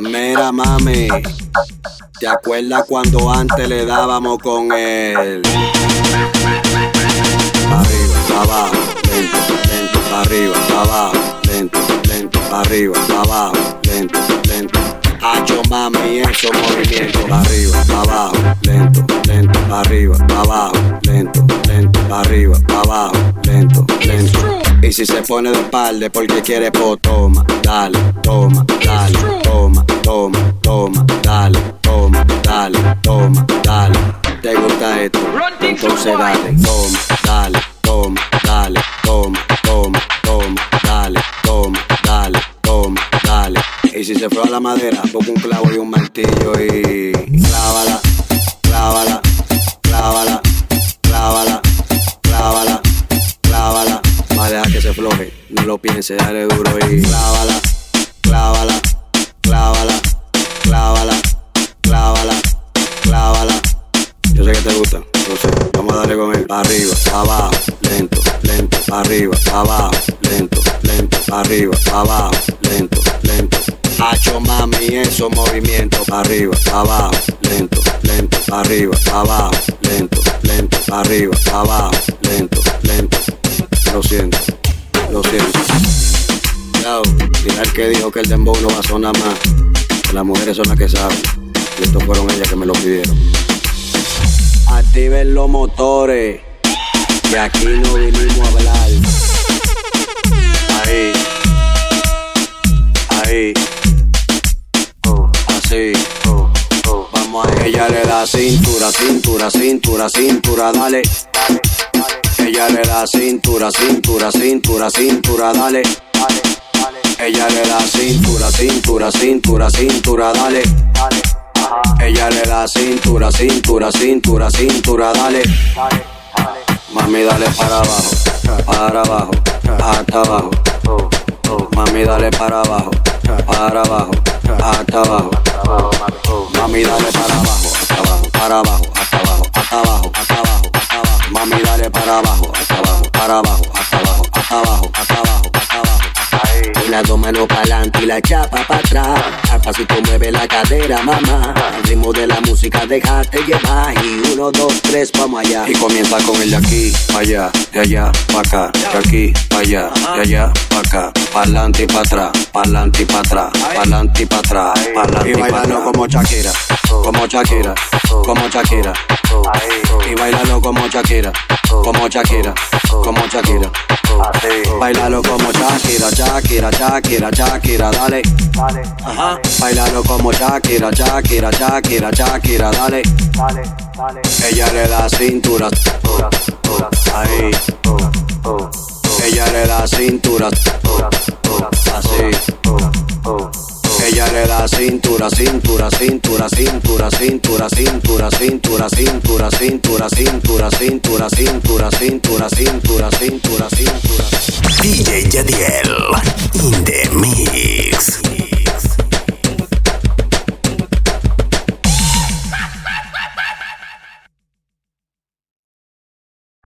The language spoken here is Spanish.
Mira, mami, ¿te acuerdas cuando antes le dábamos con él? Arriba, abajo, lento, lento, arriba, abajo, lento, lento, arriba, abajo, lento, lento. Hacho mami, eso movimiento, arriba, abajo, lento, lento, arriba, abajo, lento, lento, arriba, abajo, lento. Y si se pone de espalda porque quiere, pues toma, dale, toma, dale, toma, toma, toma, dale, toma, dale, toma, dale. ¿Te gusta esto? Entonces dale, toma, dale, toma, dale, toma, toma, toma, dale, toma, dale, toma, dale. Y si se fue a la madera, pongo un clavo y un martillo y clávala, clávala, piense, dale duro y clávala, clávala, clávala, clávala, clávala, clávala. Yo sé que te gusta, sé, vamos a darle con él. Arriba, abajo, lento, lento, arriba, abajo, lento, lento, arriba, abajo, lento, lento. Hacho mami, eso movimiento, arriba, abajo, lento, lento, arriba, abajo, lento, lento, arriba, abajo, lento, lento. Lo siento, lo siento. El que dijo que el dembow no va a sonar más. Las mujeres son las que saben. Y estos fueron ellas que me lo pidieron. Activen los motores, que aquí no vinimos a hablar. Ahí, ahí, oh, así. oh, oh. Vamos a ella le da cintura, cintura, cintura, cintura, dale. Ella le da cintura, cintura, cintura, cintura, dale. Ella le da cintura, cintura, cintura, cintura, dale. Ella le da cintura, cintura, cintura, cintura, dale. Mami, dale para abajo, para abajo, hasta abajo. Mami, dale para abajo, para abajo, hasta abajo. Mami, dale para abajo, hasta abajo, para abajo, para abajo, hasta abajo, para abajo, hasta abajo, hasta abajo, hasta abajo, hasta abajo. Y las dos manos para adelante y la chapa para atrás. Al pasito mueve la cadera, mamá. Al ritmo de la música, déjate llevar. Y uno, dos, tres, vamos allá. Y comienza con el de aquí, para allá, de allá, para acá. De aquí, para allá, de allá, para acá. Para adelante y para atrás, para adelante y para atrás. Para adelante y para atrás, para adelante y bailando como Shakira, como Shakira, como Shakira. Y bailalo como Shakira, como Shakira, como Shakira. Bailalo como Shakira, Shakira, Shakira, Shakira, dale. Ajá. Bailalo como Shakira, Shakira, Shakira, Shakira, dale. Ella le da cintura. Ahí. Ella le da cintura. Así. La cintura, cintura, cintura, cintura, cintura, cintura, cintura, cintura, cintura, cintura, cintura, cintura, cintura, cintura, cintura, cintura. DJ Yadiel in the mix.